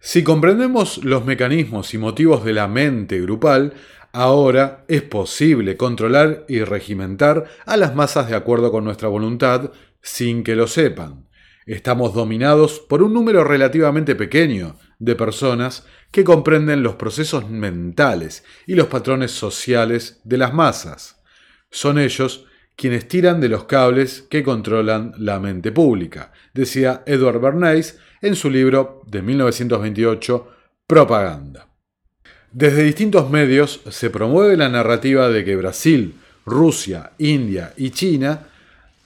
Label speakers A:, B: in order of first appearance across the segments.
A: Si comprendemos los mecanismos y motivos de la mente grupal, ahora es posible controlar y regimentar a las masas de acuerdo con nuestra voluntad sin que lo sepan. Estamos dominados por un número relativamente pequeño de personas que comprenden los procesos mentales y los patrones sociales de las masas. Son ellos quienes tiran de los cables que controlan la mente pública, decía Edward Bernays en su libro de 1928, Propaganda. Desde distintos medios se promueve la narrativa de que Brasil, Rusia, India y China,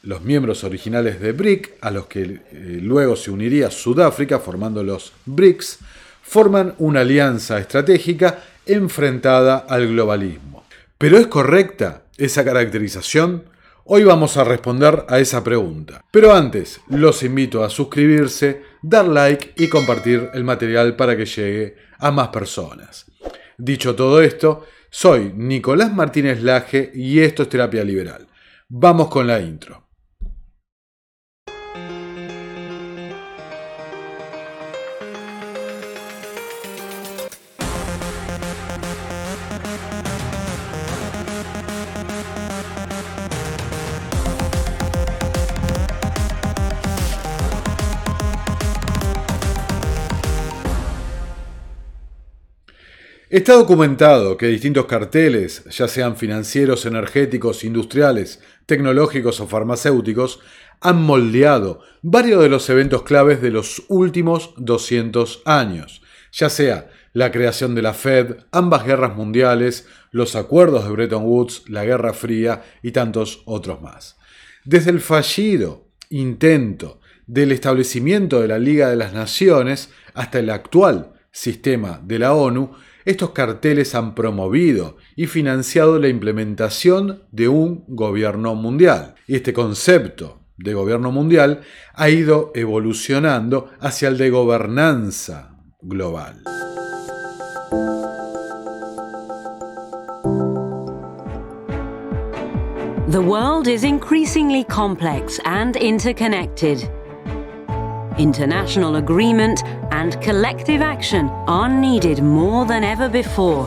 A: los miembros originales de BRIC, a los que eh, luego se uniría Sudáfrica formando los BRICS, forman una alianza estratégica enfrentada al globalismo. ¿Pero es correcta esa caracterización? Hoy vamos a responder a esa pregunta. Pero antes, los invito a suscribirse, dar like y compartir el material para que llegue a más personas. Dicho todo esto, soy Nicolás Martínez Laje y esto es Terapia Liberal. Vamos con la intro. Está documentado que distintos carteles, ya sean financieros, energéticos, industriales, tecnológicos o farmacéuticos, han moldeado varios de los eventos claves de los últimos 200 años, ya sea la creación de la Fed, ambas guerras mundiales, los acuerdos de Bretton Woods, la Guerra Fría y tantos otros más. Desde el fallido intento del establecimiento de la Liga de las Naciones hasta el actual sistema de la ONU, estos carteles han promovido y financiado la implementación de un gobierno mundial. Y este concepto de gobierno mundial ha ido evolucionando hacia el de gobernanza global.
B: The world is increasingly complex and interconnected. International agreement and collective action are needed more than ever before.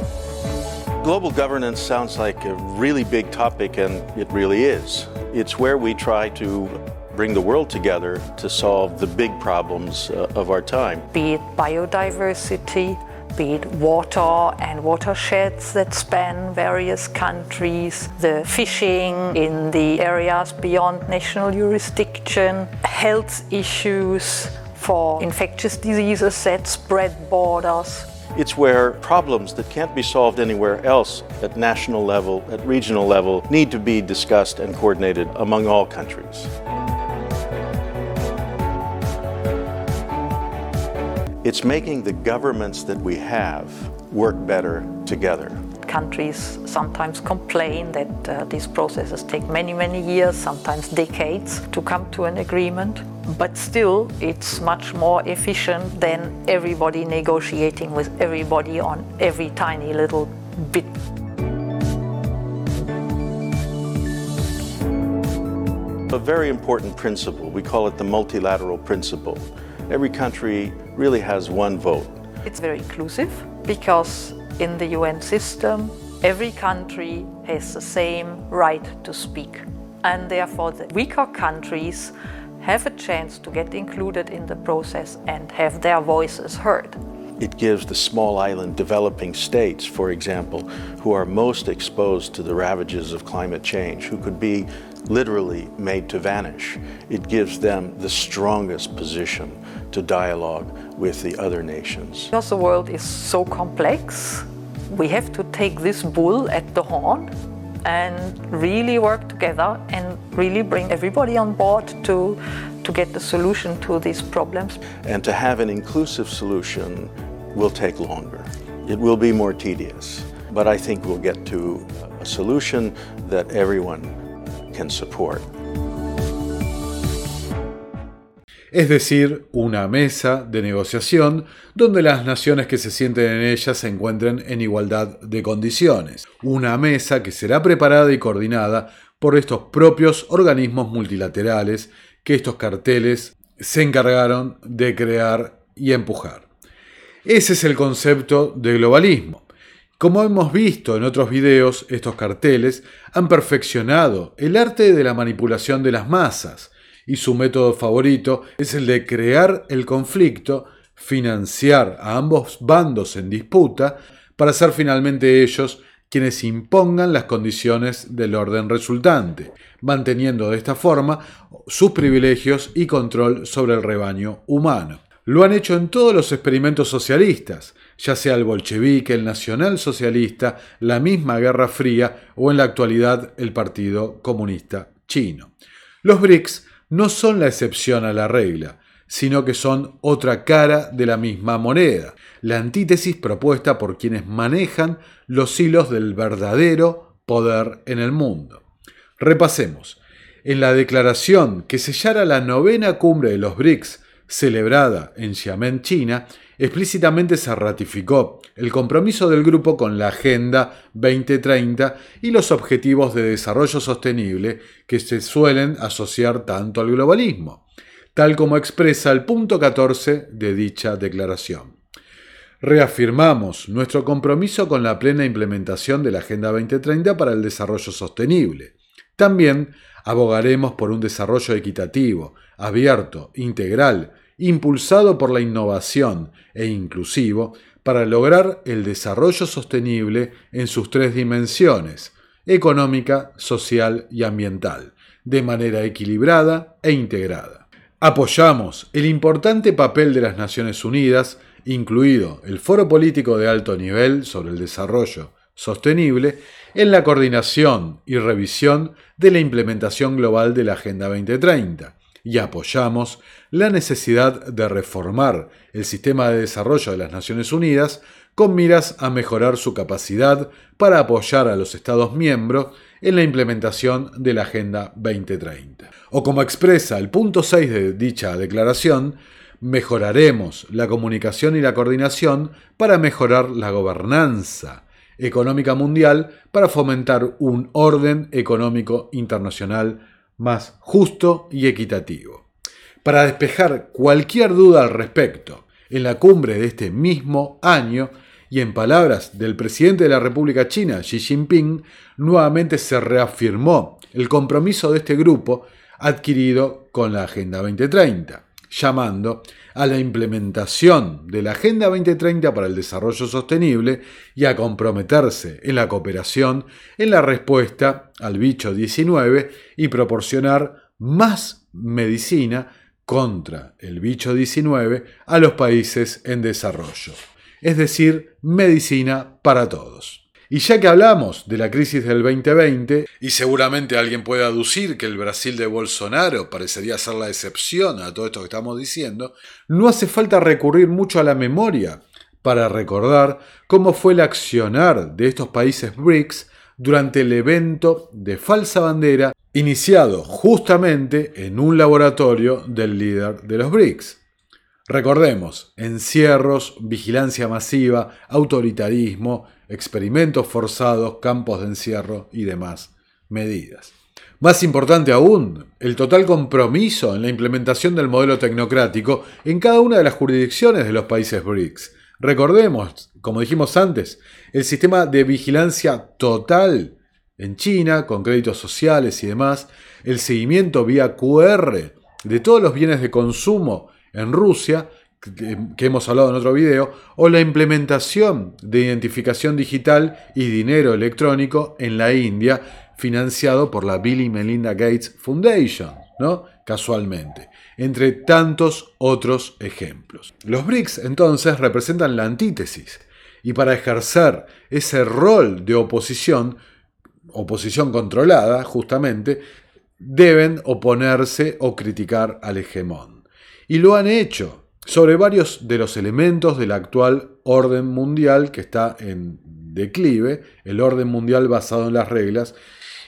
C: Global governance sounds like a really big topic, and it really is. It's where we try to bring the world together to solve the big problems uh, of our time.
D: Be it biodiversity, be it water and watersheds that span various countries, the fishing in the areas beyond national jurisdiction, health issues for infectious diseases that spread borders.
C: It's where problems that can't be solved anywhere else at national level, at regional level, need to be discussed and coordinated among all countries. It's making the governments that we have work better together.
D: Countries sometimes complain that uh, these processes take many, many years, sometimes decades, to come to an agreement. But still, it's much more efficient than everybody negotiating with everybody on every tiny little bit.
C: A very important principle, we call it the multilateral principle. Every country really has one vote.
D: It's very inclusive because in the UN system, every country has the same right to speak. And therefore, the weaker countries have a chance to get included in the process and have their voices heard.
C: It gives the small island developing states, for example, who are most exposed to the ravages of climate change, who could be literally made to vanish. It gives them the strongest position to dialogue with the other nations.
D: Because the world is so complex, we have to take this bull at the horn and really work together and really bring everybody on board to, to get the solution to these problems.
C: And to have an inclusive solution will take longer. It will be more tedious, but I think we'll get to a solution that everyone can support.
A: Es decir, una mesa de negociación donde las naciones que se sienten en ella se encuentren en igualdad de condiciones. Una mesa que será preparada y coordinada por estos propios organismos multilaterales que estos carteles se encargaron de crear y empujar. Ese es el concepto de globalismo. Como hemos visto en otros videos, estos carteles han perfeccionado el arte de la manipulación de las masas y su método favorito es el de crear el conflicto, financiar a ambos bandos en disputa para ser finalmente ellos quienes impongan las condiciones del orden resultante, manteniendo de esta forma sus privilegios y control sobre el rebaño humano. Lo han hecho en todos los experimentos socialistas, ya sea el bolchevique, el nacionalsocialista, la misma Guerra Fría o en la actualidad el Partido Comunista Chino. Los BRICS no son la excepción a la regla, sino que son otra cara de la misma moneda, la antítesis propuesta por quienes manejan los hilos del verdadero poder en el mundo. Repasemos. En la declaración que sellara la novena cumbre de los BRICS, celebrada en Xiamen, China, explícitamente se ratificó el compromiso del grupo con la Agenda 2030 y los objetivos de desarrollo sostenible que se suelen asociar tanto al globalismo, tal como expresa el punto 14 de dicha declaración. Reafirmamos nuestro compromiso con la plena implementación de la Agenda 2030 para el desarrollo sostenible. También abogaremos por un desarrollo equitativo, abierto, integral, impulsado por la innovación e inclusivo para lograr el desarrollo sostenible en sus tres dimensiones, económica, social y ambiental, de manera equilibrada e integrada. Apoyamos el importante papel de las Naciones Unidas, incluido el Foro Político de Alto Nivel sobre el Desarrollo Sostenible, en la coordinación y revisión de la implementación global de la Agenda 2030, y apoyamos la necesidad de reformar el sistema de desarrollo de las Naciones Unidas con miras a mejorar su capacidad para apoyar a los Estados miembros en la implementación de la Agenda 2030. O como expresa el punto 6 de dicha declaración, mejoraremos la comunicación y la coordinación para mejorar la gobernanza económica mundial para fomentar un orden económico internacional más justo y equitativo. Para despejar cualquier duda al respecto, en la cumbre de este mismo año, y en palabras del presidente de la República China, Xi Jinping, nuevamente se reafirmó el compromiso de este grupo adquirido con la Agenda 2030, llamando a la implementación de la Agenda 2030 para el Desarrollo Sostenible y a comprometerse en la cooperación en la respuesta al bicho 19 y proporcionar más medicina contra el bicho 19 a los países en desarrollo, es decir, medicina para todos. Y ya que hablamos de la crisis del 2020, y seguramente alguien puede aducir que el Brasil de Bolsonaro parecería ser la excepción a todo esto que estamos diciendo, no hace falta recurrir mucho a la memoria para recordar cómo fue el accionar de estos países BRICS durante el evento de falsa bandera iniciado justamente en un laboratorio del líder de los BRICS. Recordemos, encierros, vigilancia masiva, autoritarismo, experimentos forzados, campos de encierro y demás medidas. Más importante aún, el total compromiso en la implementación del modelo tecnocrático en cada una de las jurisdicciones de los países BRICS. Recordemos, como dijimos antes, el sistema de vigilancia total en China, con créditos sociales y demás, el seguimiento vía QR de todos los bienes de consumo en Rusia que hemos hablado en otro video, o la implementación de identificación digital y dinero electrónico en la India, financiado por la Bill y Melinda Gates Foundation, ¿no? Casualmente, entre tantos otros ejemplos. Los BRICS entonces representan la antítesis, y para ejercer ese rol de oposición, oposición controlada justamente, deben oponerse o criticar al hegemón. Y lo han hecho sobre varios de los elementos del actual orden mundial que está en declive, el orden mundial basado en las reglas,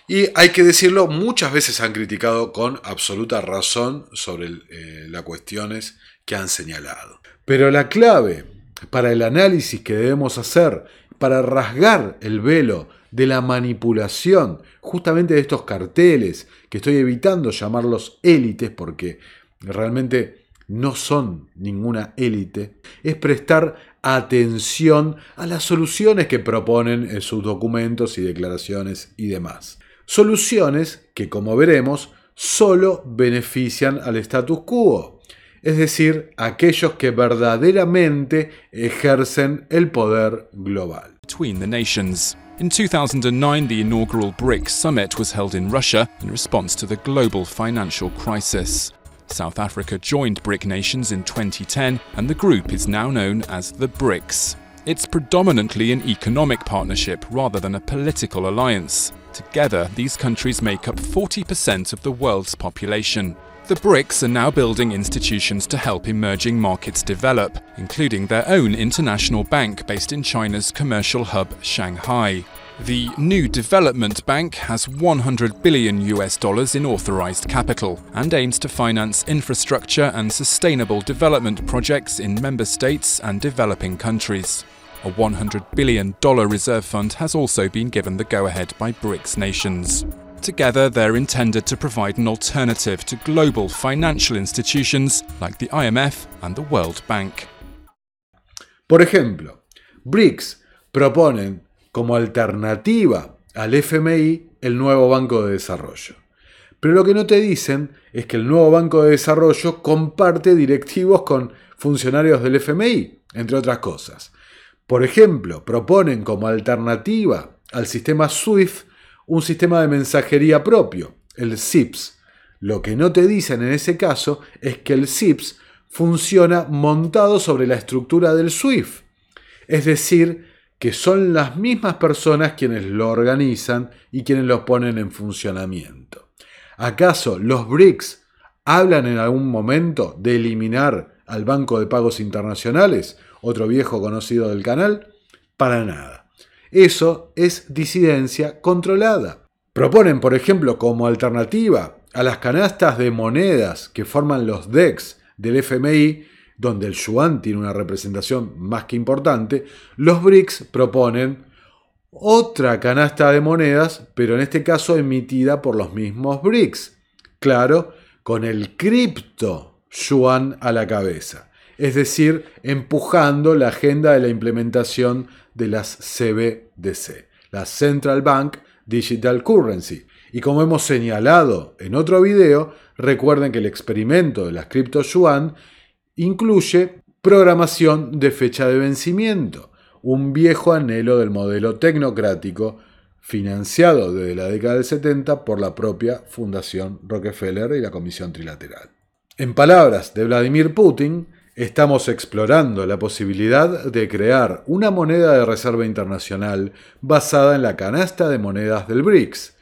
A: y hay que decirlo, muchas veces han criticado con absoluta razón sobre eh, las cuestiones que han señalado. Pero la clave para el análisis que debemos hacer, para rasgar el velo de la manipulación justamente de estos carteles, que estoy evitando llamarlos élites porque realmente no son ninguna élite, es prestar atención a las soluciones que proponen en sus documentos y declaraciones y demás. Soluciones que, como veremos, solo benefician al status quo, es decir, aquellos que verdaderamente ejercen el poder global.
E: Between the nations. In 2009, the inaugural BRICS summit was held in Russia in response to the global financial crisis. South Africa joined BRIC nations in 2010, and the group is now known as the BRICS. It's predominantly an economic partnership rather than a political alliance. Together, these countries make up 40% of the world's population. The BRICS are now building institutions to help emerging markets develop, including their own international bank based in China's commercial hub, Shanghai. The New Development Bank has 100 billion US dollars in authorized capital and aims to finance infrastructure and sustainable development projects in member states and developing countries. A $100 billion reserve fund has also been given the go ahead by BRICS nations. Together, they're intended to provide an alternative to global financial institutions like the IMF and the World Bank.
A: Por ejemplo, BRICS proponen como alternativa al FMI el nuevo Banco de Desarrollo. Pero lo que no te dicen es que el nuevo Banco de Desarrollo comparte directivos con funcionarios del FMI, entre otras cosas. Por ejemplo, proponen como alternativa al sistema SWIFT un sistema de mensajería propio, el SIPS. Lo que no te dicen en ese caso es que el SIPS funciona montado sobre la estructura del SWIFT. Es decir, que son las mismas personas quienes lo organizan y quienes lo ponen en funcionamiento. ¿Acaso los BRICS hablan en algún momento de eliminar al Banco de Pagos Internacionales, otro viejo conocido del canal? Para nada. Eso es disidencia controlada. Proponen, por ejemplo, como alternativa a las canastas de monedas que forman los DEX del FMI, donde el yuan tiene una representación más que importante, los BRICS proponen otra canasta de monedas, pero en este caso emitida por los mismos BRICS. Claro, con el cripto yuan a la cabeza. Es decir, empujando la agenda de la implementación de las CBDC, la Central Bank Digital Currency. Y como hemos señalado en otro video, recuerden que el experimento de las cripto yuan incluye programación de fecha de vencimiento, un viejo anhelo del modelo tecnocrático financiado desde la década del 70 por la propia Fundación Rockefeller y la Comisión Trilateral. En palabras de Vladimir Putin, estamos explorando la posibilidad de crear una moneda de reserva internacional basada en la canasta de monedas del BRICS.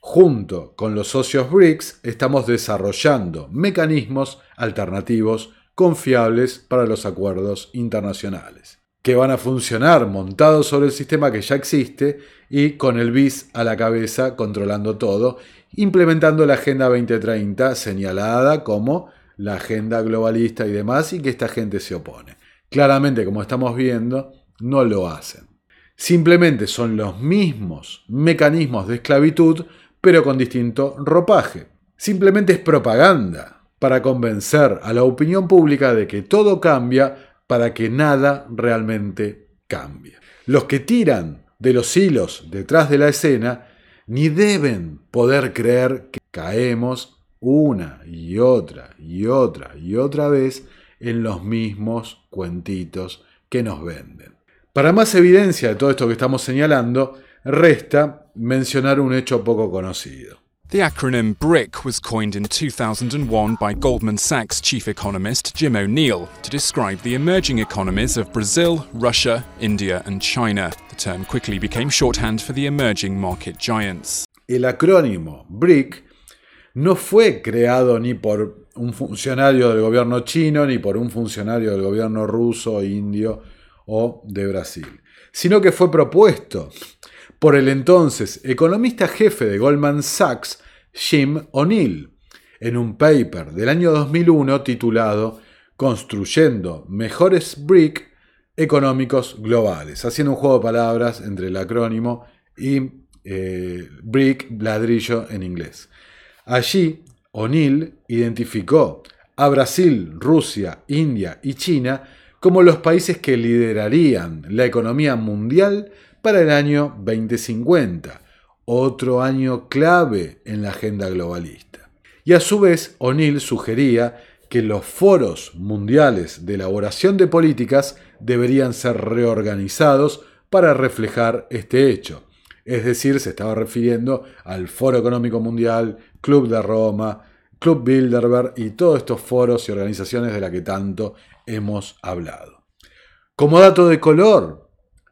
A: Junto con los socios BRICS estamos desarrollando mecanismos alternativos confiables para los acuerdos internacionales, que van a funcionar montados sobre el sistema que ya existe y con el BIS a la cabeza controlando todo, implementando la Agenda 2030 señalada como la agenda globalista y demás, y que esta gente se opone. Claramente, como estamos viendo, no lo hacen. Simplemente son los mismos mecanismos de esclavitud, pero con distinto ropaje. Simplemente es propaganda para convencer a la opinión pública de que todo cambia para que nada realmente cambie. Los que tiran de los hilos detrás de la escena ni deben poder creer que caemos una y otra y otra y otra vez en los mismos cuentitos que nos venden. Para más evidencia de todo esto que estamos señalando, resta mencionar un hecho poco conocido.
E: The acronym BRIC was coined in 2001 by Goldman Sachs chief economist Jim O'Neill to describe the emerging economies of Brazil, Russia, India, and China. The term quickly became shorthand for the emerging market giants.
A: El acrónimo BRIC no fue creado ni por un funcionario del gobierno chino ni por un funcionario del gobierno ruso, indio o de Brasil, sino que fue propuesto por el entonces economista jefe de Goldman Sachs, Jim O'Neill, en un paper del año 2001 titulado Construyendo mejores BRIC económicos globales, haciendo un juego de palabras entre el acrónimo y eh, BRIC, ladrillo en inglés. Allí, O'Neill identificó a Brasil, Rusia, India y China como los países que liderarían la economía mundial para el año 2050, otro año clave en la agenda globalista. Y a su vez, O'Neill sugería que los foros mundiales de elaboración de políticas deberían ser reorganizados para reflejar este hecho. Es decir, se estaba refiriendo al Foro Económico Mundial, Club de Roma, Club Bilderberg y todos estos foros y organizaciones de la que tanto hemos hablado. Como dato de color,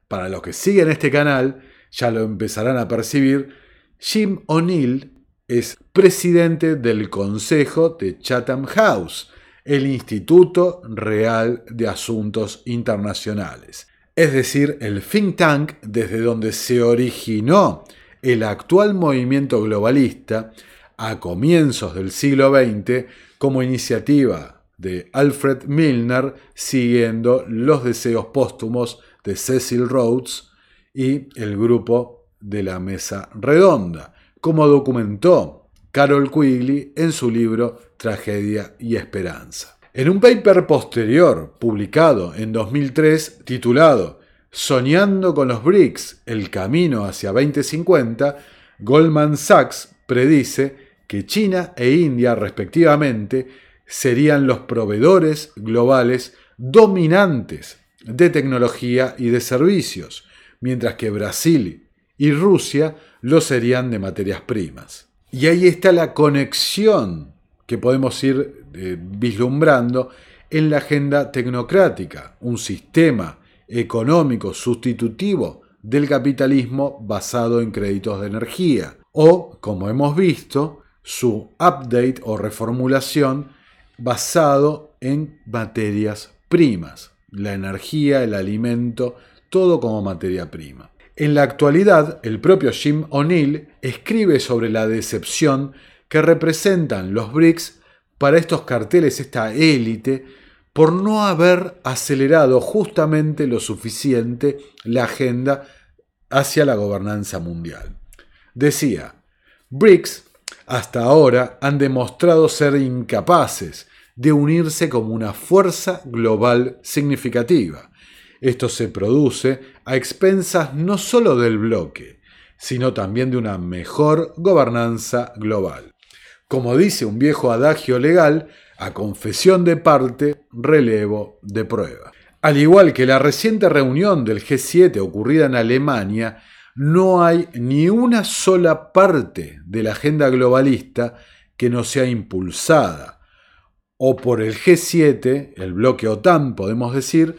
A: para los que siguen este canal, ya lo empezarán a percibir, Jim O'Neill es presidente del Consejo de Chatham House, el Instituto Real de Asuntos Internacionales, es decir, el think tank desde donde se originó el actual movimiento globalista a comienzos del siglo XX como iniciativa de Alfred Milner siguiendo los deseos póstumos de Cecil Rhodes y el grupo de la Mesa Redonda, como documentó Carol Quigley en su libro Tragedia y Esperanza. En un paper posterior, publicado en 2003, titulado Soñando con los BRICS, el camino hacia 2050, Goldman Sachs predice que China e India, respectivamente, serían los proveedores globales dominantes de tecnología y de servicios, mientras que Brasil y Rusia lo serían de materias primas. Y ahí está la conexión que podemos ir eh, vislumbrando en la agenda tecnocrática, un sistema económico sustitutivo del capitalismo basado en créditos de energía, o, como hemos visto, su update o reformulación basado en materias primas, la energía, el alimento, todo como materia prima. En la actualidad, el propio Jim O'Neill escribe sobre la decepción que representan los BRICS para estos carteles, esta élite, por no haber acelerado justamente lo suficiente la agenda hacia la gobernanza mundial. Decía, BRICS hasta ahora han demostrado ser incapaces de unirse como una fuerza global significativa esto se produce a expensas no solo del bloque, sino también de una mejor gobernanza global. Como dice un viejo adagio legal, a confesión de parte, relevo de prueba. Al igual que la reciente reunión del G7 ocurrida en Alemania, no hay ni una sola parte de la agenda globalista que no sea impulsada o por el G7, el bloque OTAN podemos decir,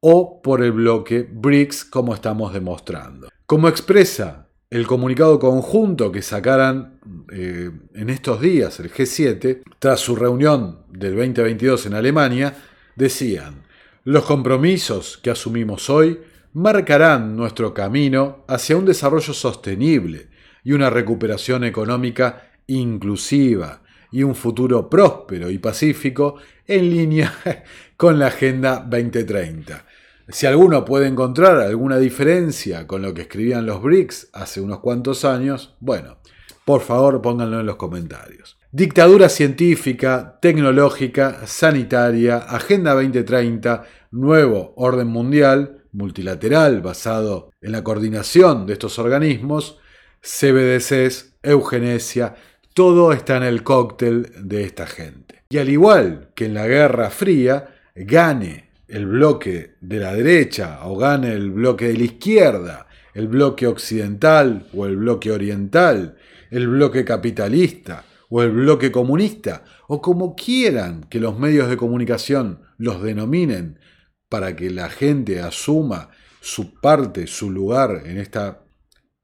A: o por el bloque BRICS como estamos demostrando. Como expresa el comunicado conjunto que sacaran eh, en estos días el G7, tras su reunión del 2022 en Alemania, decían, los compromisos que asumimos hoy marcarán nuestro camino hacia un desarrollo sostenible y una recuperación económica inclusiva y un futuro próspero y pacífico en línea con la Agenda 2030. Si alguno puede encontrar alguna diferencia con lo que escribían los BRICS hace unos cuantos años, bueno, por favor pónganlo en los comentarios. Dictadura científica, tecnológica, sanitaria, Agenda 2030, nuevo orden mundial, multilateral basado en la coordinación de estos organismos, CBDCs, eugenesia, todo está en el cóctel de esta gente. Y al igual que en la Guerra Fría, gane el bloque de la derecha o gane el bloque de la izquierda, el bloque occidental o el bloque oriental, el bloque capitalista o el bloque comunista, o como quieran que los medios de comunicación los denominen, para que la gente asuma su parte, su lugar en esta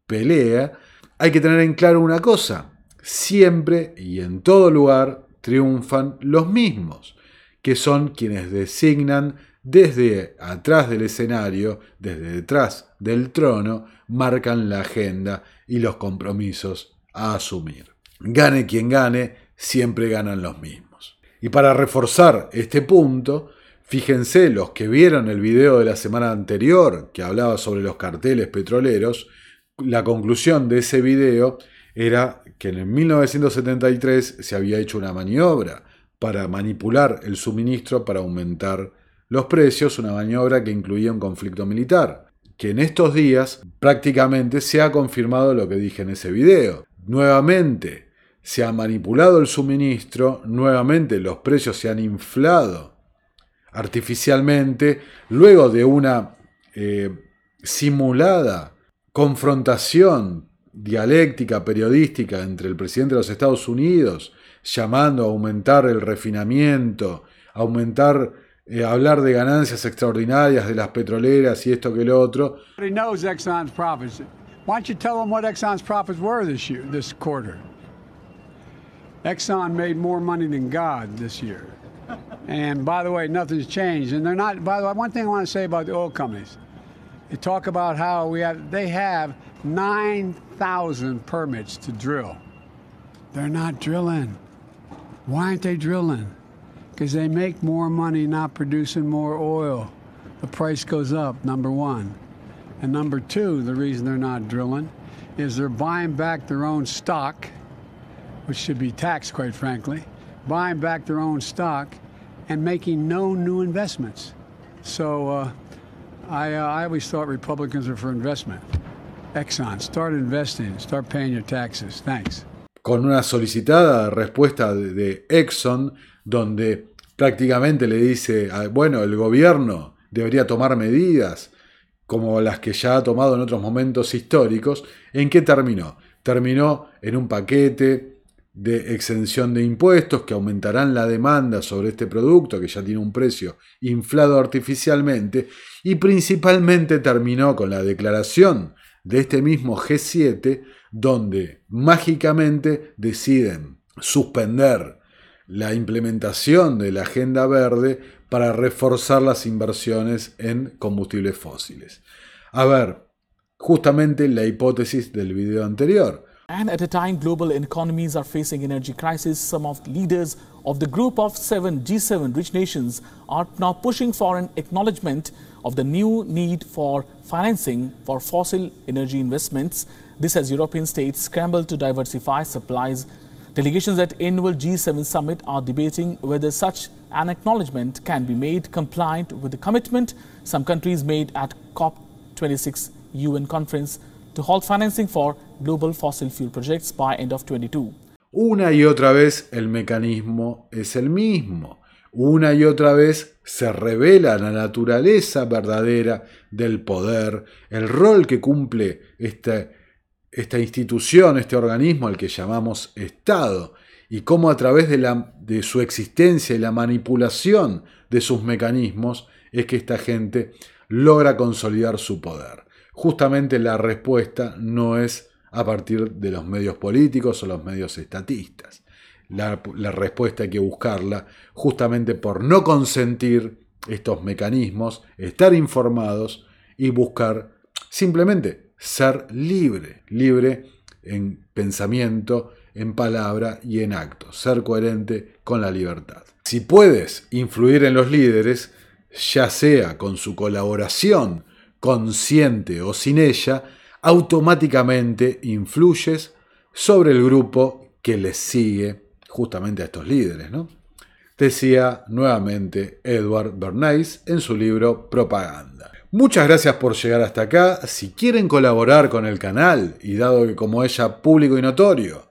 A: pelea, hay que tener en claro una cosa, siempre y en todo lugar triunfan los mismos, que son quienes designan desde atrás del escenario, desde detrás del trono, marcan la agenda y los compromisos a asumir. Gane quien gane, siempre ganan los mismos. Y para reforzar este punto, fíjense los que vieron el video de la semana anterior que hablaba sobre los carteles petroleros, la conclusión de ese video era que en 1973 se había hecho una maniobra para manipular el suministro para aumentar los precios, una maniobra que incluía un conflicto militar, que en estos días prácticamente se ha confirmado lo que dije en ese video. Nuevamente se ha manipulado el suministro, nuevamente los precios se han inflado artificialmente, luego de una eh, simulada confrontación dialéctica periodística entre el presidente de los Estados Unidos, llamando a aumentar el refinamiento, aumentar, eh, hablar de ganancias extraordinarias de las petroleras y esto que lo otro.
F: knows Exxon's profits. Why don't you tell them what Exxon's profits were this year, this quarter? Exxon made more money than God this year. And by the way, nothing's changed. And they're not, by the way, one thing I want to say about the oil companies. They talk about how we have, they have 9,000 permits to drill. They're not drilling. Why aren't they drilling? Because they make more money not producing more oil. The price goes up, number one. And number two, the reason they're not drilling is they're buying back their own stock, which should be taxed, quite frankly, buying back their own stock and making no new investments. So uh, I, uh, I always thought Republicans are for investment. Exxon, start investing, start paying your taxes. Thanks.
A: Con una solicitada respuesta de, de Exxon, donde prácticamente le dice, bueno, el gobierno debería tomar medidas como las que ya ha tomado en otros momentos históricos. ¿En qué terminó? Terminó en un paquete de exención de impuestos que aumentarán la demanda sobre este producto que ya tiene un precio inflado artificialmente y principalmente terminó con la declaración de este mismo G7 donde mágicamente deciden suspender la implementación de la agenda verde para reforzar las inversiones en combustibles fósiles. A ver, justamente la hipótesis del video anterior.
G: And at a time global economies are facing energy crisis, some of the leaders of the group of seven G7 rich nations are now pushing for an acknowledgement of the new need for financing for fossil energy investments. This as European states scramble to diversify supplies. Delegations at annual G7 summit are debating whether such an acknowledgement can be made compliant with the commitment some countries made at COP26 UN conference to halt financing for global fossil fuel projects by end of 22.
A: Una y otra vez el mecanismo es el mismo. Una y otra vez se revela la naturaleza verdadera del poder, el rol que cumple esta, esta institución, este organismo al que llamamos Estado, y cómo a través de su existencia y la manipulación de sus mecanismos es que esta gente logra consolidar su poder justamente la respuesta no es a partir de los medios políticos o los medios estatistas. La, respuesta hay que buscarla justamente por no consentir estos mecanismos, estar informados y buscar simplemente ser libre, libre en pensamiento, en palabra y en acto, ser coherente con la libertad. Si puedes influir en los líderes, ya sea con su colaboración consciente o sin ella, automáticamente influyes sobre el grupo que les sigue justamente a estos líderes. ¿no? Decía nuevamente Edward Bernays en su libro Propaganda. Muchas gracias por llegar hasta acá. Si quieren colaborar con el canal, y dado que como ella público y notorio,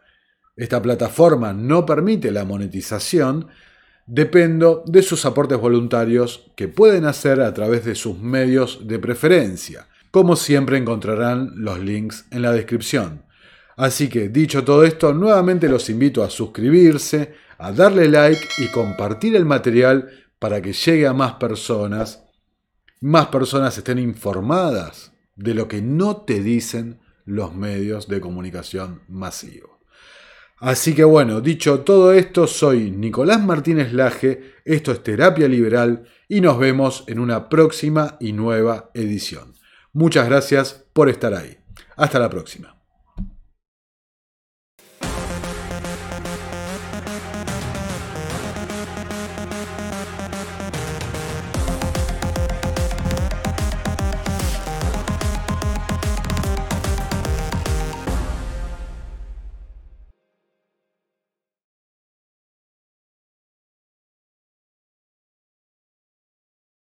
A: esta plataforma no permite la monetización, Dependo de sus aportes voluntarios que pueden hacer a través de sus medios de preferencia. Como siempre encontrarán los links en la descripción. Así que dicho todo esto, nuevamente los invito a suscribirse, a darle like y compartir el material para que llegue a más personas, más personas estén informadas de lo que no te dicen los medios de comunicación masivos. Así que bueno, dicho todo esto, soy Nicolás Martínez Laje, esto es Terapia Liberal y nos vemos en una próxima y nueva edición. Muchas gracias por estar ahí. Hasta la próxima.